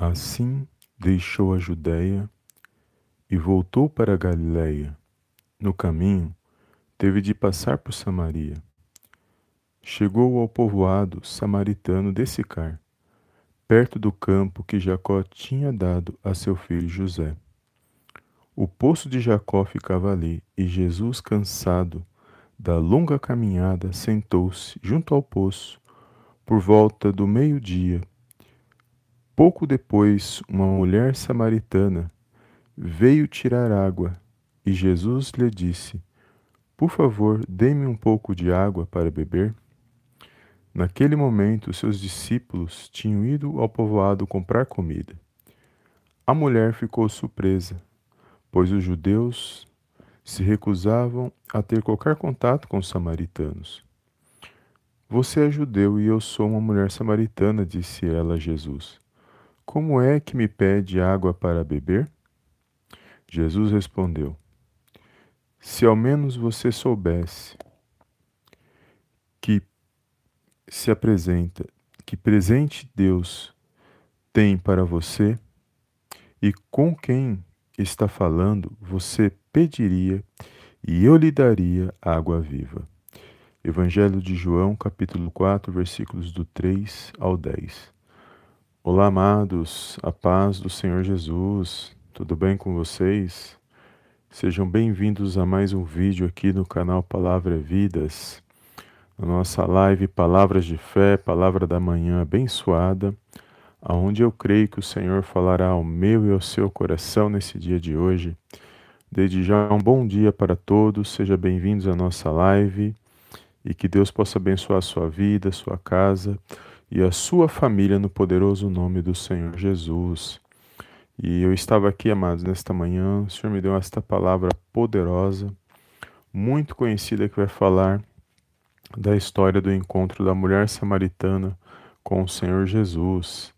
Assim deixou a Judéia e voltou para a Galiléia. No caminho, teve de passar por Samaria. Chegou ao povoado samaritano de Sicar, perto do campo que Jacó tinha dado a seu filho José. O poço de Jacó ficava ali, e Jesus, cansado da longa caminhada, sentou-se junto ao poço por volta do meio-dia Pouco depois, uma mulher samaritana veio tirar água e Jesus lhe disse: Por favor, dê-me um pouco de água para beber. Naquele momento, seus discípulos tinham ido ao povoado comprar comida. A mulher ficou surpresa, pois os judeus se recusavam a ter qualquer contato com os samaritanos. Você é judeu e eu sou uma mulher samaritana, disse ela a Jesus. Como é que me pede água para beber? Jesus respondeu: Se ao menos você soubesse que se apresenta, que presente Deus tem para você e com quem está falando, você pediria e eu lhe daria água viva. Evangelho de João, capítulo 4, versículos do 3 ao 10. Olá, amados, a paz do Senhor Jesus, tudo bem com vocês? Sejam bem-vindos a mais um vídeo aqui no canal Palavra Vidas, na nossa live Palavras de Fé, Palavra da Manhã abençoada, aonde eu creio que o Senhor falará ao meu e ao seu coração nesse dia de hoje. Desde já, um bom dia para todos, sejam bem-vindos à nossa live e que Deus possa abençoar a sua vida, a sua casa e a sua família no poderoso nome do Senhor Jesus. E eu estava aqui, amados, nesta manhã, o Senhor me deu esta palavra poderosa, muito conhecida, que vai falar da história do encontro da mulher samaritana com o Senhor Jesus.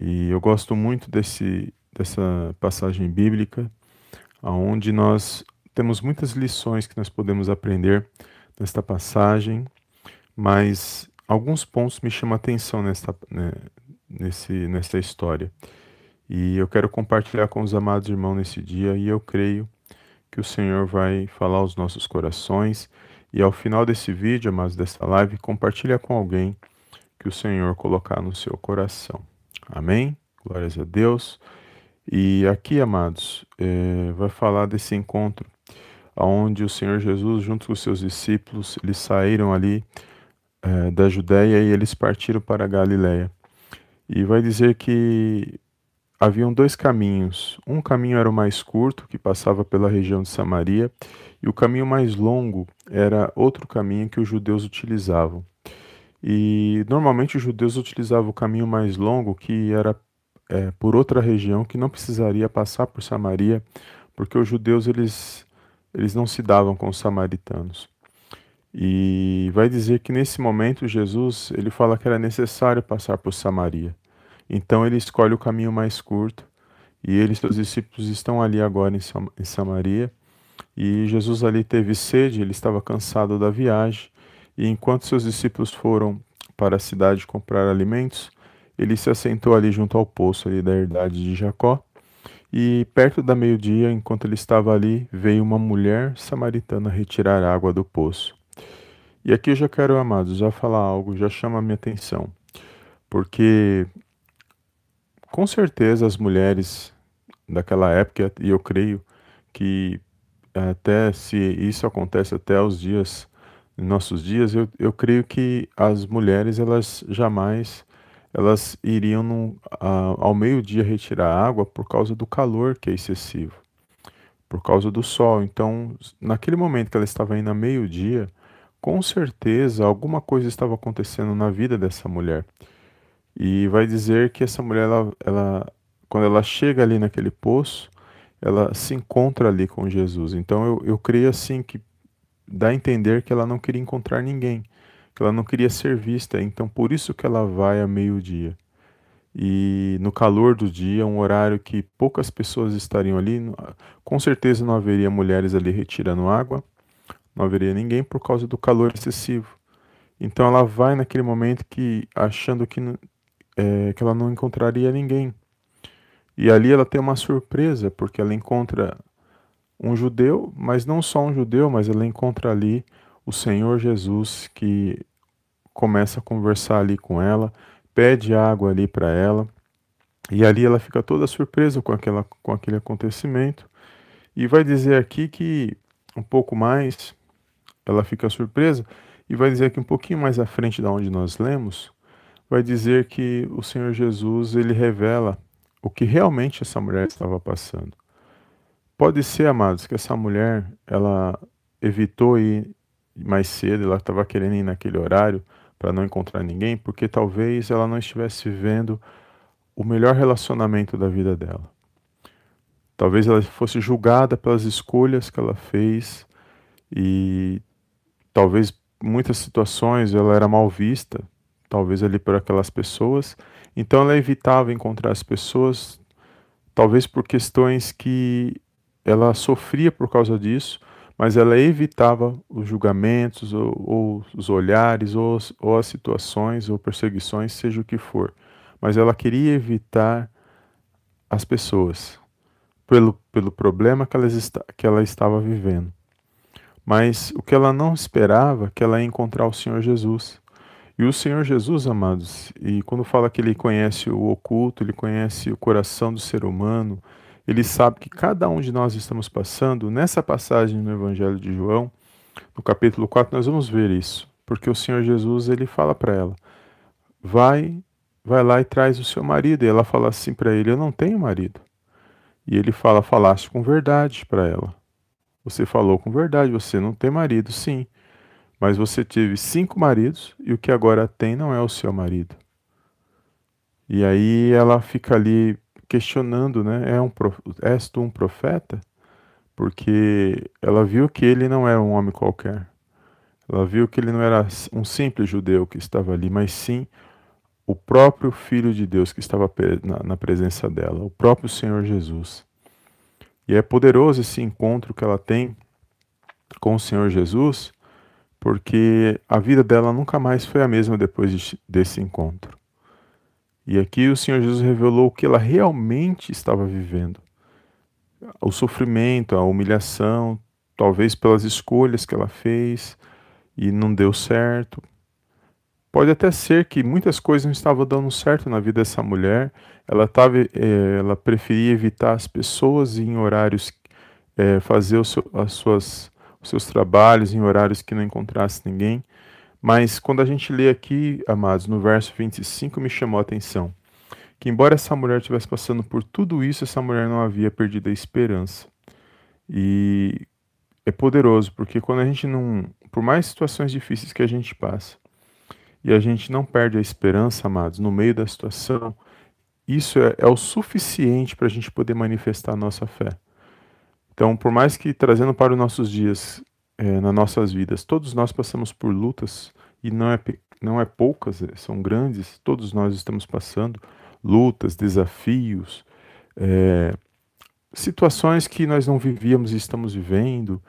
E eu gosto muito desse, dessa passagem bíblica, onde nós temos muitas lições que nós podemos aprender nesta passagem, mas alguns pontos me chamam a atenção nessa, né, nesse, nessa história. E eu quero compartilhar com os amados irmãos nesse dia e eu creio que o Senhor vai falar aos nossos corações. E ao final desse vídeo, amados, dessa live, compartilha com alguém que o Senhor colocar no seu coração. Amém? Glórias a Deus. E aqui, amados, é, vai falar desse encontro onde o Senhor Jesus, junto com os seus discípulos, eles saíram ali é, da Judéia e eles partiram para a Galiléia. E vai dizer que haviam dois caminhos. Um caminho era o mais curto, que passava pela região de Samaria, e o caminho mais longo era outro caminho que os judeus utilizavam. E normalmente os judeus utilizavam o caminho mais longo, que era é, por outra região, que não precisaria passar por Samaria, porque os judeus eles, eles não se davam com os samaritanos. E vai dizer que nesse momento Jesus, ele fala que era necessário passar por Samaria. Então ele escolhe o caminho mais curto e ele e seus discípulos estão ali agora em Samaria. E Jesus ali teve sede, ele estava cansado da viagem, e enquanto seus discípulos foram para a cidade comprar alimentos, ele se assentou ali junto ao poço ali da herdade de Jacó. E perto da meio-dia, enquanto ele estava ali, veio uma mulher samaritana retirar água do poço. E aqui eu já quero, amados, já falar algo, já chama a minha atenção. Porque com certeza as mulheres daquela época, e eu creio que até se isso acontece até os dias, nossos dias, eu, eu creio que as mulheres, elas jamais, elas iriam a, ao meio-dia retirar água por causa do calor que é excessivo, por causa do sol. Então, naquele momento que ela estava indo a meio-dia, com certeza alguma coisa estava acontecendo na vida dessa mulher. E vai dizer que essa mulher, ela, ela, quando ela chega ali naquele poço, ela se encontra ali com Jesus. Então eu, eu creio assim que dá a entender que ela não queria encontrar ninguém, que ela não queria ser vista. Então por isso que ela vai a meio-dia. E no calor do dia, um horário que poucas pessoas estariam ali, com certeza não haveria mulheres ali retirando água, não haveria ninguém por causa do calor excessivo. Então ela vai naquele momento que achando que, é, que ela não encontraria ninguém. E ali ela tem uma surpresa, porque ela encontra um judeu, mas não só um judeu, mas ela encontra ali o Senhor Jesus que começa a conversar ali com ela, pede água ali para ela. E ali ela fica toda surpresa com, aquela, com aquele acontecimento. E vai dizer aqui que um pouco mais ela fica surpresa e vai dizer que um pouquinho mais à frente da onde nós lemos, vai dizer que o Senhor Jesus ele revela o que realmente essa mulher estava passando. Pode ser, amados, que essa mulher ela evitou ir mais cedo, ela estava querendo ir naquele horário para não encontrar ninguém, porque talvez ela não estivesse vivendo o melhor relacionamento da vida dela. Talvez ela fosse julgada pelas escolhas que ela fez e talvez muitas situações ela era mal vista, talvez ali por aquelas pessoas. Então ela evitava encontrar as pessoas, talvez por questões que ela sofria por causa disso, mas ela evitava os julgamentos, ou, ou os olhares, ou, ou, as situações, ou perseguições, seja o que for. Mas ela queria evitar as pessoas, pelo, pelo problema que ela, que ela estava vivendo. Mas o que ela não esperava, que ela ia encontrar o Senhor Jesus. E o Senhor Jesus, amados, e quando fala que ele conhece o oculto, ele conhece o coração do ser humano, ele sabe que cada um de nós estamos passando. Nessa passagem no Evangelho de João, no capítulo 4, nós vamos ver isso, porque o Senhor Jesus ele fala para ela: "Vai, vai lá e traz o seu marido". E ela fala assim para ele: "Eu não tenho marido". E ele fala: "Falaste com verdade para ela. Você falou com verdade, você não tem marido, sim. Mas você teve cinco maridos e o que agora tem não é o seu marido". E aí ela fica ali questionando, né? É um, és tu um profeta? Porque ela viu que ele não era um homem qualquer. Ela viu que ele não era um simples judeu que estava ali, mas sim o próprio Filho de Deus que estava na, na presença dela, o próprio Senhor Jesus. E é poderoso esse encontro que ela tem com o Senhor Jesus, porque a vida dela nunca mais foi a mesma depois de, desse encontro. E aqui o Senhor Jesus revelou o que ela realmente estava vivendo. O sofrimento, a humilhação, talvez pelas escolhas que ela fez e não deu certo. Pode até ser que muitas coisas não estavam dando certo na vida dessa mulher. Ela, tava, é, ela preferia evitar as pessoas em horários, é, fazer seu, as suas, os seus trabalhos em horários que não encontrasse ninguém. Mas quando a gente lê aqui, amados, no verso 25, me chamou a atenção que, embora essa mulher estivesse passando por tudo isso, essa mulher não havia perdido a esperança. E é poderoso, porque quando a gente não. Por mais situações difíceis que a gente passa, e a gente não perde a esperança, amados, no meio da situação, isso é, é o suficiente para a gente poder manifestar a nossa fé. Então, por mais que trazendo para os nossos dias é, nas nossas vidas. Todos nós passamos por lutas e não é, não é poucas, é, são grandes. Todos nós estamos passando lutas, desafios, é, situações que nós não vivíamos e estamos vivendo,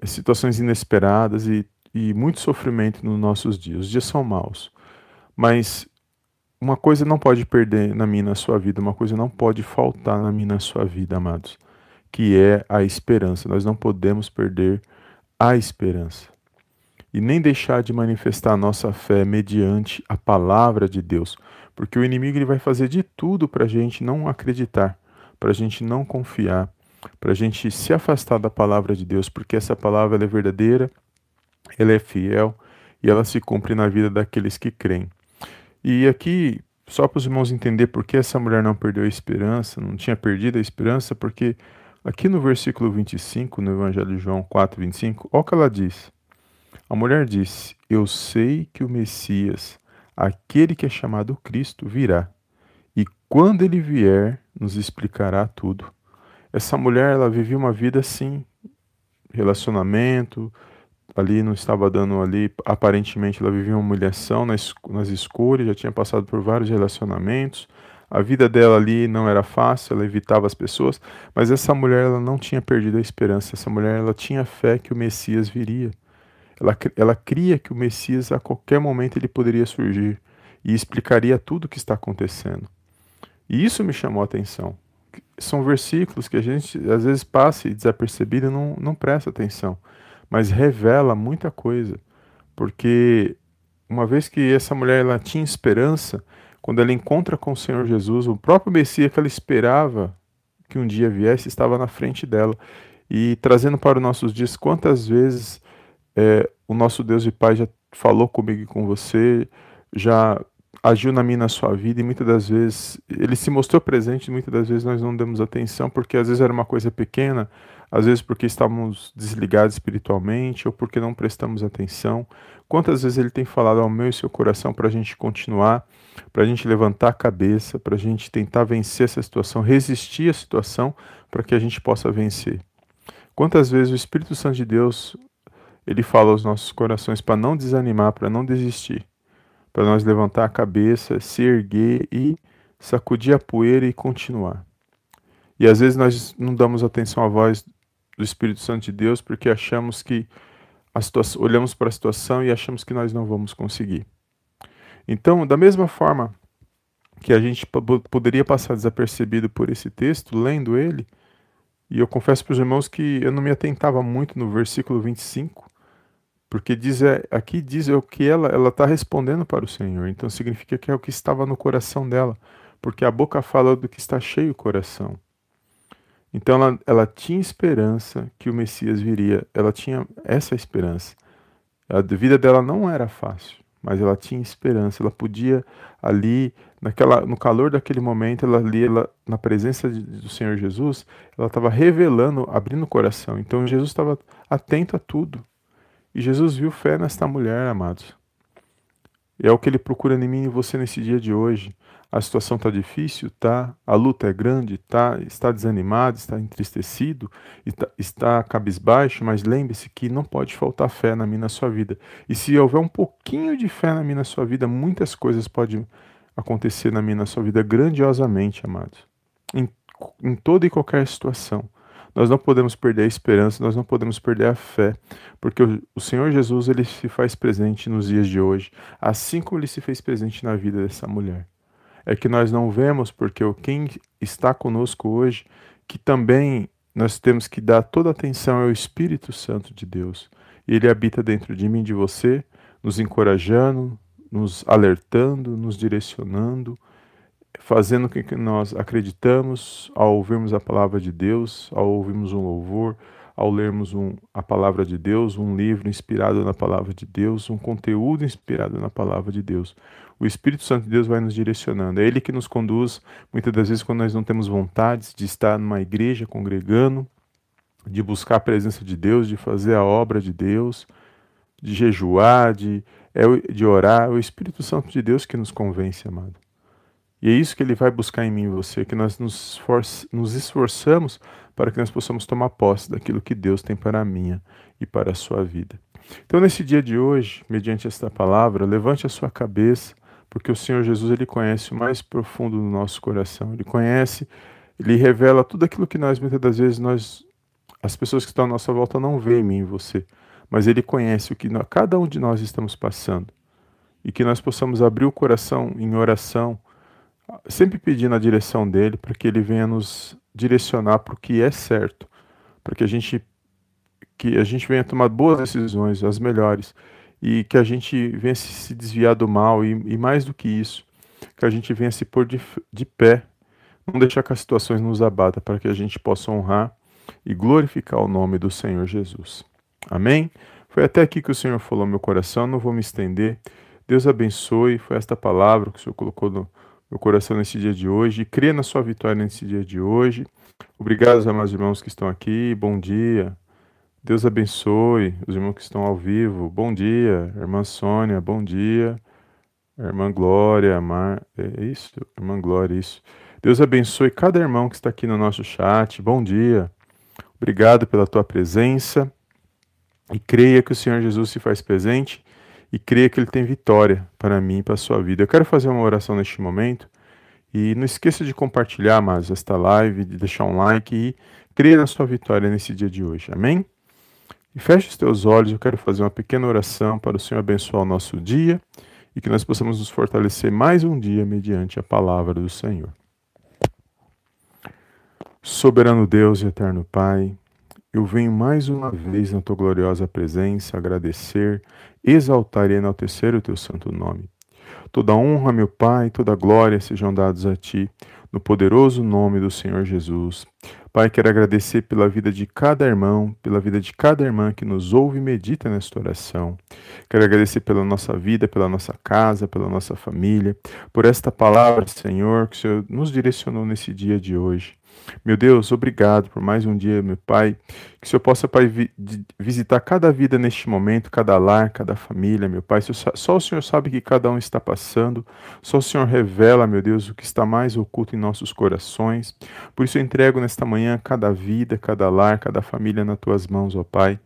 é, situações inesperadas e, e muito sofrimento nos nossos dias. Os dias são maus, mas uma coisa não pode perder na minha na sua vida, uma coisa não pode faltar na minha na sua vida, amados, que é a esperança. Nós não podemos perder a esperança. E nem deixar de manifestar a nossa fé mediante a palavra de Deus, porque o inimigo ele vai fazer de tudo para a gente não acreditar, para a gente não confiar, para a gente se afastar da palavra de Deus, porque essa palavra é verdadeira, ela é fiel e ela se cumpre na vida daqueles que creem. E aqui, só para os irmãos entender por que essa mulher não perdeu a esperança, não tinha perdido a esperança, porque Aqui no versículo 25, no Evangelho de João 4, 25, olha o que ela diz. A mulher disse: Eu sei que o Messias, aquele que é chamado Cristo, virá. E quando ele vier, nos explicará tudo. Essa mulher, ela vivia uma vida assim, relacionamento, ali não estava dando ali, aparentemente ela vivia uma humilhação nas, nas escuras, já tinha passado por vários relacionamentos, a vida dela ali não era fácil, ela evitava as pessoas, mas essa mulher ela não tinha perdido a esperança. Essa mulher ela tinha fé que o Messias viria. Ela, ela cria que o Messias a qualquer momento ele poderia surgir e explicaria tudo o que está acontecendo. E isso me chamou a atenção. são versículos que a gente às vezes passa e desapercebido e não, não presta atenção, mas revela muita coisa, porque uma vez que essa mulher ela tinha esperança, quando ela encontra com o Senhor Jesus, o próprio Messias que ela esperava que um dia viesse estava na frente dela. E trazendo para os nossos dias, quantas vezes é, o nosso Deus e Pai já falou comigo e com você, já agiu na minha na sua vida e muitas das vezes ele se mostrou presente, e muitas das vezes nós não demos atenção porque às vezes era uma coisa pequena, às vezes porque estávamos desligados espiritualmente ou porque não prestamos atenção. Quantas vezes ele tem falado ao meu e seu coração para a gente continuar, para a gente levantar a cabeça, para a gente tentar vencer essa situação, resistir à situação para que a gente possa vencer. Quantas vezes o Espírito Santo de Deus ele fala aos nossos corações para não desanimar, para não desistir, para nós levantar a cabeça, se erguer e sacudir a poeira e continuar. E às vezes nós não damos atenção à voz do Espírito Santo de Deus porque achamos que situação, olhamos para a situação e achamos que nós não vamos conseguir. Então, da mesma forma que a gente poderia passar desapercebido por esse texto, lendo ele, e eu confesso para os irmãos que eu não me atentava muito no versículo 25, porque diz, é, aqui diz é o que ela está respondendo para o Senhor, então significa que é o que estava no coração dela, porque a boca fala do que está cheio o coração. Então ela, ela tinha esperança que o Messias viria, ela tinha essa esperança. A vida dela não era fácil, mas ela tinha esperança, ela podia ali, naquela, no calor daquele momento, ela ali, ela, na presença de, do Senhor Jesus, ela estava revelando, abrindo o coração. Então Jesus estava atento a tudo. E Jesus viu fé nesta mulher, amados. É o que ele procura em mim e você nesse dia de hoje a situação está difícil, tá? A luta é grande, tá? Está desanimado, está entristecido, está, está cabisbaixo, mas lembre-se que não pode faltar fé na minha na sua vida. E se houver um pouquinho de fé na minha na sua vida, muitas coisas podem acontecer na minha na sua vida grandiosamente, amados. Em, em toda e qualquer situação. Nós não podemos perder a esperança, nós não podemos perder a fé, porque o, o Senhor Jesus ele se faz presente nos dias de hoje, assim como ele se fez presente na vida dessa mulher é que nós não vemos, porque quem está conosco hoje, que também nós temos que dar toda atenção ao Espírito Santo de Deus. Ele habita dentro de mim, de você, nos encorajando, nos alertando, nos direcionando, fazendo com que nós acreditamos ao ouvirmos a palavra de Deus, ao ouvirmos um louvor, ao lermos um, a palavra de Deus, um livro inspirado na palavra de Deus, um conteúdo inspirado na palavra de Deus. O Espírito Santo de Deus vai nos direcionando. É Ele que nos conduz, muitas das vezes, quando nós não temos vontade de estar numa igreja congregando, de buscar a presença de Deus, de fazer a obra de Deus, de jejuar, de, é, de orar. É o Espírito Santo de Deus que nos convence, amado. E é isso que ele vai buscar em mim e você, que nós nos, nos esforçamos para que nós possamos tomar posse daquilo que Deus tem para a minha e para a sua vida. Então, nesse dia de hoje, mediante esta palavra, levante a sua cabeça, porque o Senhor Jesus ele conhece o mais profundo do nosso coração. Ele conhece, ele revela tudo aquilo que nós muitas das vezes nós as pessoas que estão à nossa volta não veem em mim e você, mas ele conhece o que nós, cada um de nós estamos passando. E que nós possamos abrir o coração em oração, sempre pedindo a direção dele para que ele venha nos direcionar para o que é certo, para que a gente que a gente venha tomar boas decisões, as melhores, e que a gente venha se desviar do mal e, e mais do que isso, que a gente venha se pôr de, de pé, não deixar que as situações nos abatam, para que a gente possa honrar e glorificar o nome do Senhor Jesus. Amém? Foi até aqui que o Senhor falou meu coração, não vou me estender. Deus abençoe, foi esta palavra que o Senhor colocou no, meu coração nesse dia de hoje, crê na sua vitória nesse dia de hoje. Obrigado aos amados irmãos que estão aqui, bom dia. Deus abençoe os irmãos que estão ao vivo. Bom dia, irmã Sônia, bom dia. Irmã Glória, Mar... é isso? Irmã Glória, isso. Deus abençoe cada irmão que está aqui no nosso chat. Bom dia. Obrigado pela tua presença. E creia que o Senhor Jesus se faz presente e creia que Ele tem vitória para mim e para a sua vida. Eu quero fazer uma oração neste momento e não esqueça de compartilhar mais esta live, de deixar um like e creia na sua vitória nesse dia de hoje. Amém? E feche os teus olhos, eu quero fazer uma pequena oração para o Senhor abençoar o nosso dia e que nós possamos nos fortalecer mais um dia mediante a palavra do Senhor. Soberano Deus e eterno Pai, eu venho mais uma vez na tua gloriosa presença agradecer, exaltar e enaltecer o teu santo nome. Toda honra, meu Pai, toda glória sejam dados a ti, no poderoso nome do Senhor Jesus. Pai, quero agradecer pela vida de cada irmão, pela vida de cada irmã que nos ouve e medita nesta oração. Quero agradecer pela nossa vida, pela nossa casa, pela nossa família, por esta palavra, Senhor, que o Senhor nos direcionou nesse dia de hoje. Meu Deus, obrigado por mais um dia, meu Pai. Que o Senhor possa, Pai, vi visitar cada vida neste momento, cada lar, cada família, meu Pai. Só o Senhor sabe que cada um está passando. Só o Senhor revela, meu Deus, o que está mais oculto em nossos corações. Por isso eu entrego nesta manhã cada vida, cada lar, cada família nas tuas mãos, ó Pai.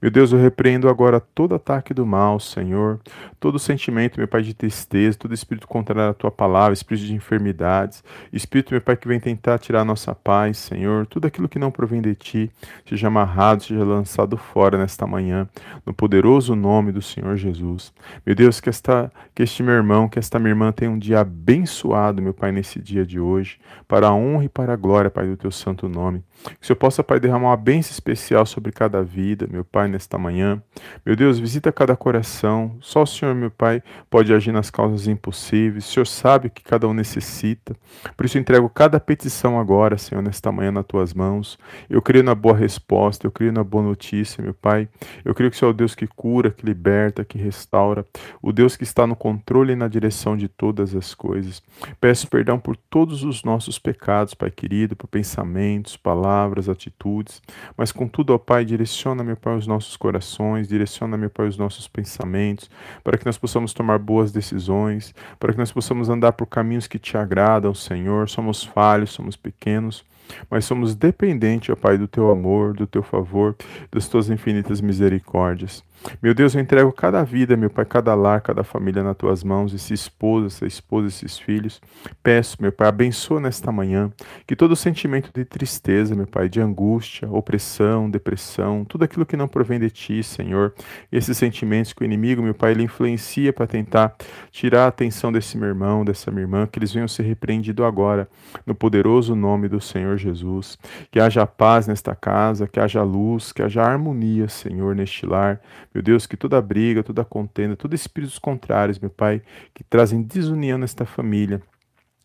Meu Deus, eu repreendo agora todo ataque do mal, Senhor, todo sentimento, meu Pai, de tristeza, todo espírito contrário à tua palavra, espírito de enfermidades, espírito, meu Pai, que vem tentar tirar a nossa paz, Senhor, tudo aquilo que não provém de ti, seja amarrado, seja lançado fora nesta manhã, no poderoso nome do Senhor Jesus. Meu Deus, que, esta, que este meu irmão, que esta minha irmã tenha um dia abençoado, meu Pai, nesse dia de hoje, para a honra e para a glória, Pai, do teu santo nome. Que o Senhor possa, Pai, derramar uma bênção especial sobre cada vida, meu Pai, nesta manhã. Meu Deus, visita cada coração. Só o Senhor, meu Pai, pode agir nas causas impossíveis. O Senhor sabe o que cada um necessita. Por isso, entrego cada petição agora, Senhor, nesta manhã nas tuas mãos. Eu creio na boa resposta, eu creio na boa notícia, meu Pai. Eu creio que o Senhor é o Deus que cura, que liberta, que restaura. O Deus que está no controle e na direção de todas as coisas. Peço perdão por todos os nossos pecados, Pai querido, por pensamentos, palavras, atitudes. Mas, contudo, ó Pai, direciona, meu Pai, os nossos corações, direciona, meu Pai, os nossos pensamentos, para que nós possamos tomar boas decisões, para que nós possamos andar por caminhos que te agradam, Senhor. Somos falhos, somos pequenos, mas somos dependentes, ó Pai, do teu amor, do teu favor, das tuas infinitas misericórdias. Meu Deus, eu entrego cada vida, meu Pai, cada lar, cada família nas tuas mãos, esse esposo, essa esposa, esses filhos. Peço, meu Pai, abençoa nesta manhã, que todo sentimento de tristeza, meu Pai, de angústia, opressão, depressão, tudo aquilo que não provém de Ti, Senhor, esses sentimentos que o inimigo, meu Pai, ele influencia para tentar tirar a atenção desse meu irmão, dessa minha irmã, que eles venham ser repreendidos agora, no poderoso nome do Senhor Jesus. Que haja paz nesta casa, que haja luz, que haja harmonia, Senhor, neste lar. Meu Deus, que toda briga, toda contenda, todos espíritos contrários, meu Pai, que trazem desunião nesta família,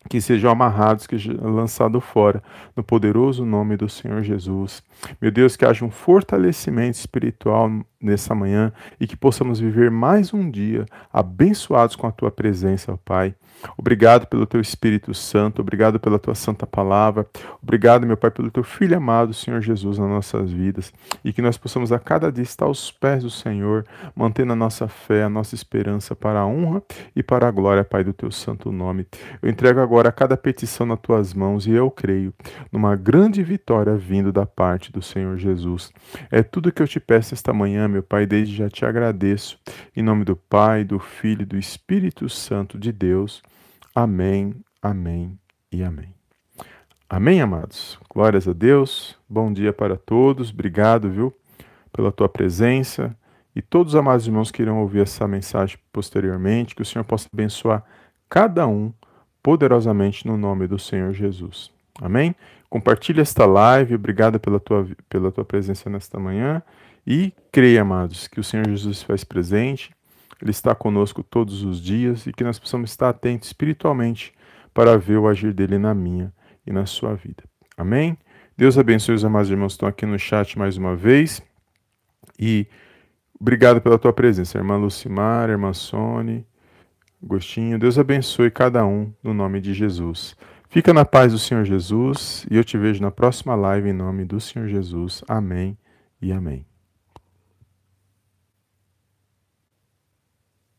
que sejam amarrados, que lançados fora, no poderoso nome do Senhor Jesus. Meu Deus, que haja um fortalecimento espiritual nessa manhã e que possamos viver mais um dia abençoados com a tua presença, ó Pai. Obrigado pelo teu Espírito Santo, obrigado pela tua santa palavra, obrigado, meu Pai, pelo teu Filho amado, Senhor Jesus, nas nossas vidas e que nós possamos a cada dia estar aos pés do Senhor, mantendo a nossa fé, a nossa esperança para a honra e para a glória, Pai, do teu santo nome. Eu entrego agora cada petição nas tuas mãos e eu creio numa grande vitória vindo da parte do Senhor Jesus. É tudo que eu te peço esta manhã, meu Pai, desde já te agradeço. Em nome do Pai, do Filho e do Espírito Santo de Deus. Amém, amém e amém. Amém, amados? Glórias a Deus. Bom dia para todos. Obrigado, viu, pela tua presença. E todos os amados irmãos que irão ouvir essa mensagem posteriormente, que o Senhor possa abençoar cada um poderosamente no nome do Senhor Jesus. Amém? Compartilhe esta live. Obrigado pela tua, pela tua presença nesta manhã. E creia, amados, que o Senhor Jesus faz presente, Ele está conosco todos os dias e que nós possamos estar atentos espiritualmente para ver o agir dele na minha e na sua vida. Amém? Deus abençoe os amados irmãos que estão aqui no chat mais uma vez. E obrigado pela tua presença, irmã Lucimar, irmã Sônia, Agostinho. Deus abençoe cada um no nome de Jesus. Fica na paz do Senhor Jesus e eu te vejo na próxima live em nome do Senhor Jesus. Amém e amém.